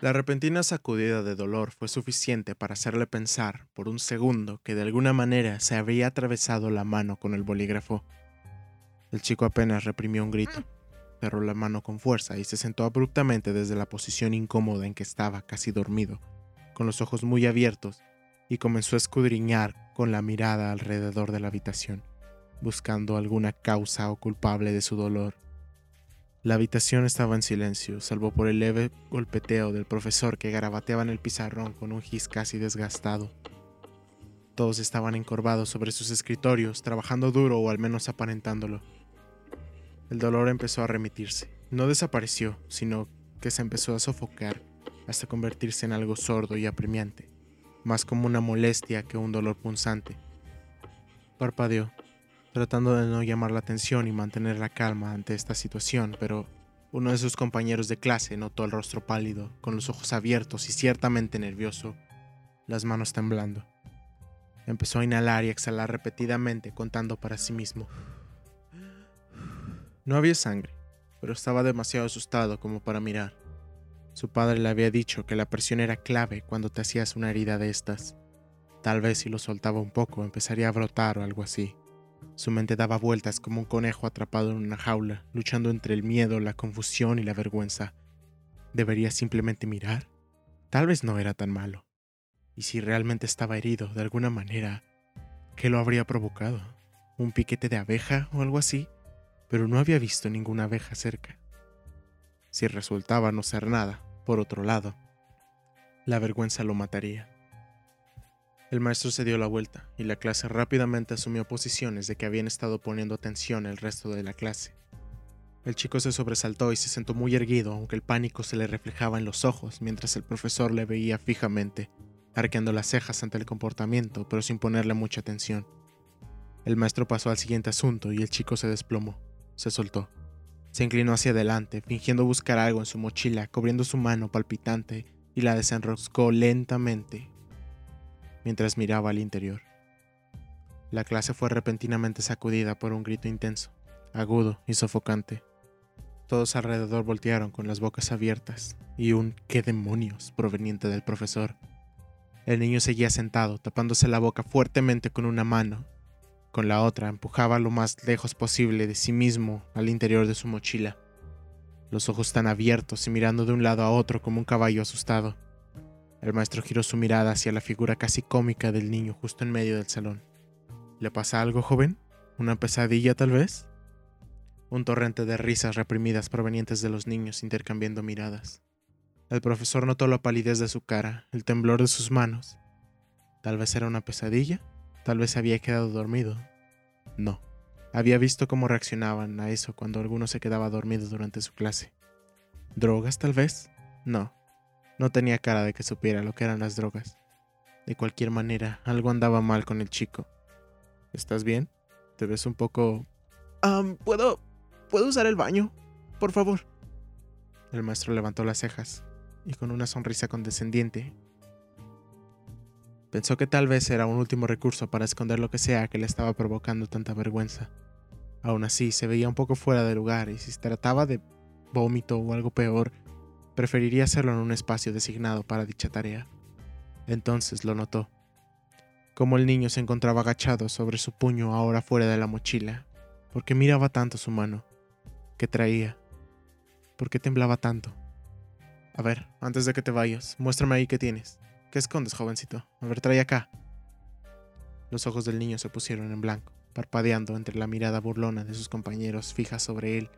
La repentina sacudida de dolor fue suficiente para hacerle pensar por un segundo que de alguna manera se había atravesado la mano con el bolígrafo. El chico apenas reprimió un grito, cerró la mano con fuerza y se sentó abruptamente desde la posición incómoda en que estaba, casi dormido, con los ojos muy abiertos, y comenzó a escudriñar con la mirada alrededor de la habitación, buscando alguna causa o culpable de su dolor. La habitación estaba en silencio, salvo por el leve golpeteo del profesor que garabateaba en el pizarrón con un gis casi desgastado. Todos estaban encorvados sobre sus escritorios, trabajando duro o al menos aparentándolo. El dolor empezó a remitirse. No desapareció, sino que se empezó a sofocar hasta convertirse en algo sordo y apremiante, más como una molestia que un dolor punzante. Parpadeó, tratando de no llamar la atención y mantener la calma ante esta situación, pero uno de sus compañeros de clase notó el rostro pálido, con los ojos abiertos y ciertamente nervioso, las manos temblando. Empezó a inhalar y exhalar repetidamente, contando para sí mismo. No había sangre, pero estaba demasiado asustado como para mirar. Su padre le había dicho que la presión era clave cuando te hacías una herida de estas. Tal vez si lo soltaba un poco empezaría a brotar o algo así. Su mente daba vueltas como un conejo atrapado en una jaula, luchando entre el miedo, la confusión y la vergüenza. ¿Debería simplemente mirar? Tal vez no era tan malo. Y si realmente estaba herido de alguna manera, ¿qué lo habría provocado? ¿Un piquete de abeja o algo así? Pero no había visto ninguna abeja cerca. Si resultaba no ser nada, por otro lado, la vergüenza lo mataría. El maestro se dio la vuelta y la clase rápidamente asumió posiciones de que habían estado poniendo atención el resto de la clase. El chico se sobresaltó y se sentó muy erguido, aunque el pánico se le reflejaba en los ojos mientras el profesor le veía fijamente, arqueando las cejas ante el comportamiento, pero sin ponerle mucha atención. El maestro pasó al siguiente asunto y el chico se desplomó, se soltó. Se inclinó hacia adelante, fingiendo buscar algo en su mochila, cubriendo su mano palpitante, y la desenroscó lentamente, mientras miraba al interior. La clase fue repentinamente sacudida por un grito intenso, agudo y sofocante. Todos alrededor voltearon con las bocas abiertas y un ¿qué demonios? proveniente del profesor. El niño seguía sentado, tapándose la boca fuertemente con una mano. Con la otra empujaba lo más lejos posible de sí mismo al interior de su mochila, los ojos tan abiertos y mirando de un lado a otro como un caballo asustado. El maestro giró su mirada hacia la figura casi cómica del niño justo en medio del salón. ¿Le pasa algo, joven? ¿Una pesadilla tal vez? Un torrente de risas reprimidas provenientes de los niños intercambiando miradas. El profesor notó la palidez de su cara, el temblor de sus manos. Tal vez era una pesadilla, tal vez había quedado dormido. No, había visto cómo reaccionaban a eso cuando alguno se quedaba dormido durante su clase. ¿Drogas tal vez? No, no tenía cara de que supiera lo que eran las drogas. De cualquier manera, algo andaba mal con el chico. ¿Estás bien? Te ves un poco... ¿Puedo... ¿Puedo usar el baño? Por favor. El maestro levantó las cejas y con una sonrisa condescendiente pensó que tal vez era un último recurso para esconder lo que sea que le estaba provocando tanta vergüenza. Aún así, se veía un poco fuera de lugar y si se trataba de vómito o algo peor, Preferiría hacerlo en un espacio designado para dicha tarea. Entonces lo notó. Como el niño se encontraba agachado sobre su puño ahora fuera de la mochila. ¿Por qué miraba tanto su mano? ¿Qué traía? ¿Por qué temblaba tanto? A ver, antes de que te vayas, muéstrame ahí qué tienes. ¿Qué escondes, jovencito? A ver, trae acá. Los ojos del niño se pusieron en blanco, parpadeando entre la mirada burlona de sus compañeros fija sobre él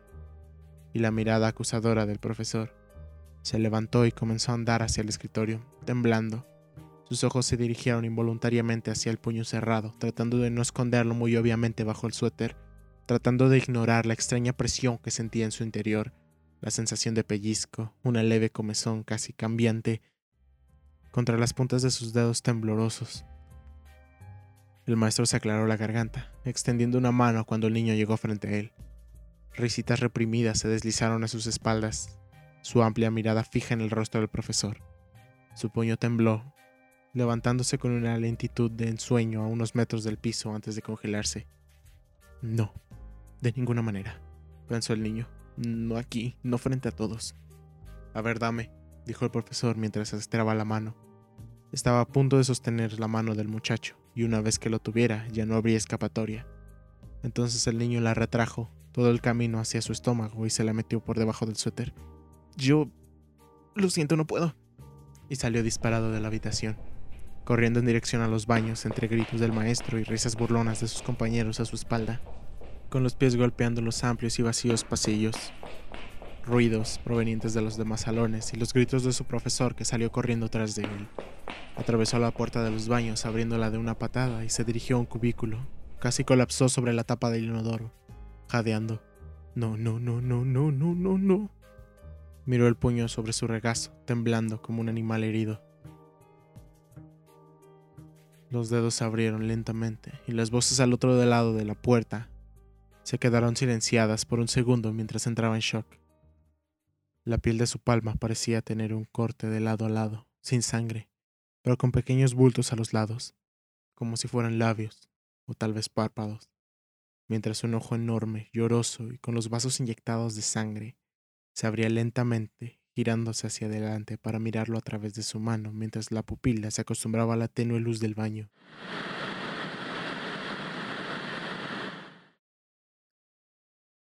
y la mirada acusadora del profesor. Se levantó y comenzó a andar hacia el escritorio, temblando. Sus ojos se dirigieron involuntariamente hacia el puño cerrado, tratando de no esconderlo muy obviamente bajo el suéter, tratando de ignorar la extraña presión que sentía en su interior, la sensación de pellizco, una leve comezón casi cambiante contra las puntas de sus dedos temblorosos. El maestro se aclaró la garganta, extendiendo una mano cuando el niño llegó frente a él. Risitas reprimidas se deslizaron a sus espaldas, su amplia mirada fija en el rostro del profesor. Su puño tembló, levantándose con una lentitud de ensueño a unos metros del piso antes de congelarse. No, de ninguna manera, pensó el niño. No aquí, no frente a todos. A ver, dame. dijo el profesor mientras estiraba la mano. Estaba a punto de sostener la mano del muchacho, y una vez que lo tuviera ya no habría escapatoria. Entonces el niño la retrajo todo el camino hacia su estómago y se la metió por debajo del suéter. Yo... Lo siento, no puedo. Y salió disparado de la habitación, corriendo en dirección a los baños entre gritos del maestro y risas burlonas de sus compañeros a su espalda, con los pies golpeando los amplios y vacíos pasillos. Ruidos provenientes de los demás salones y los gritos de su profesor que salió corriendo tras de él. Atravesó la puerta de los baños abriéndola de una patada y se dirigió a un cubículo. Casi colapsó sobre la tapa del inodoro jadeando. No, no, no, no, no, no, no, no. Miró el puño sobre su regazo, temblando como un animal herido. Los dedos se abrieron lentamente y las voces al otro lado de la puerta se quedaron silenciadas por un segundo mientras entraba en shock. La piel de su palma parecía tener un corte de lado a lado, sin sangre, pero con pequeños bultos a los lados, como si fueran labios o tal vez párpados mientras un ojo enorme, lloroso y con los vasos inyectados de sangre se abría lentamente, girándose hacia adelante para mirarlo a través de su mano mientras la pupila se acostumbraba a la tenue luz del baño.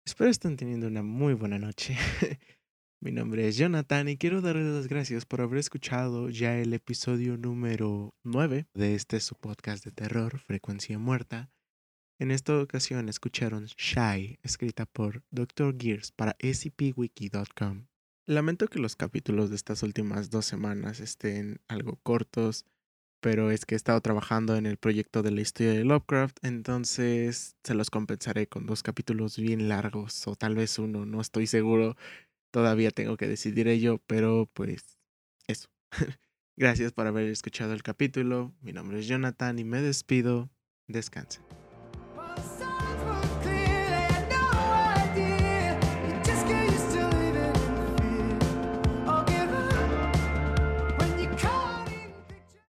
Espero estén teniendo una muy buena noche. Mi nombre es Jonathan y quiero darles las gracias por haber escuchado ya el episodio número 9 de este su podcast de terror, Frecuencia Muerta. En esta ocasión escucharon Shy, escrita por Dr. Gears para scpwiki.com. Lamento que los capítulos de estas últimas dos semanas estén algo cortos, pero es que he estado trabajando en el proyecto de la historia de Lovecraft, entonces se los compensaré con dos capítulos bien largos, o tal vez uno, no estoy seguro, todavía tengo que decidir ello, pero pues eso. Gracias por haber escuchado el capítulo, mi nombre es Jonathan y me despido, descansen.